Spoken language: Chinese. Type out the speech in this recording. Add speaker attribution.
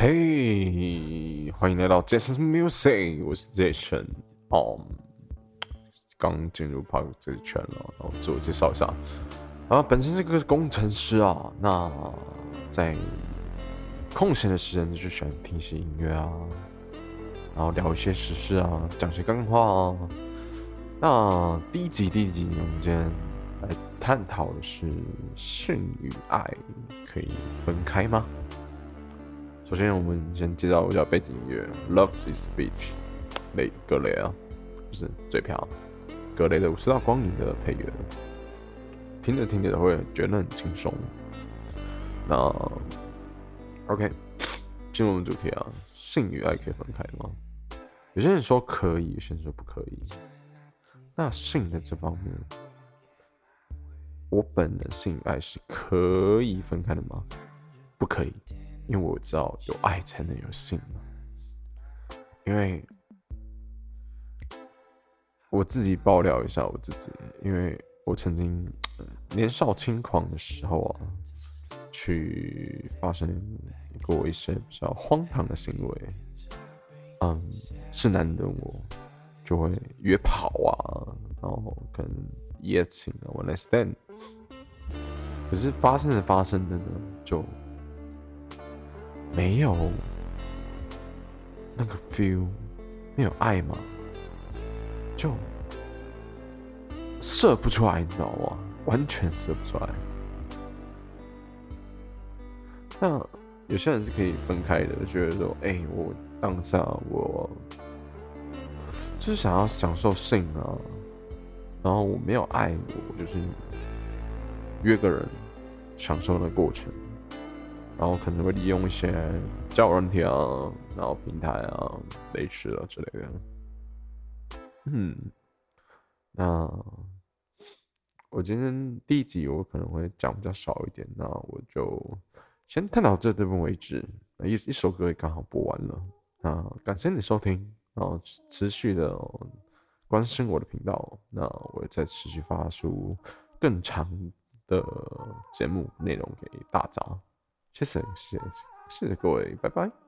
Speaker 1: 嘿，欢迎来到 Jason's Music，我是 Jason。哦，刚进入 Park 这个圈了，然后自我介绍一下。啊，本身是个工程师啊，那在空闲的时间就喜欢听些音乐啊，然后聊一些时事啊，讲些干话啊。那第一集，第一集我们今天来探讨的是性与爱可以分开吗？首先，我们先介绍一下背景音乐，《Love Is Speech》雷格雷啊，不是嘴瓢，格雷的《五十道光影》的配乐，听着听着会觉得很轻松。那 OK，进入我们主题啊，性与爱可以分开吗？有些人说可以，有些人说不可以。那性的这方面，我本人性与爱是可以分开的吗？不可以。因为我知道有爱才能有性。因为我自己爆料一下我自己，因为我曾经年少轻狂的时候啊，去发生过一些比较荒唐的行为。嗯，是男的我就会约跑啊，然后可能一夜情啊，one night stand。可是发生的发生的呢，就。没有那个 feel，没有爱吗？就射不出来，你知道吗？完全射不出来。那有些人是可以分开的，觉得说，哎，我当下我就是想要享受性啊，然后我没有爱，我就是约个人享受的过程。然后可能会利用一些交友软体啊，然后平台啊、类似的之类的。嗯，那我今天第一集我可能会讲比较少一点，那我就先探讨这部分为止。一一首歌也刚好播完了，那感谢你收听，然后持续的关心我的频道，那我再持续发出更长的节目内容给大家。谢谢，谢谢，谢谢各位，拜拜。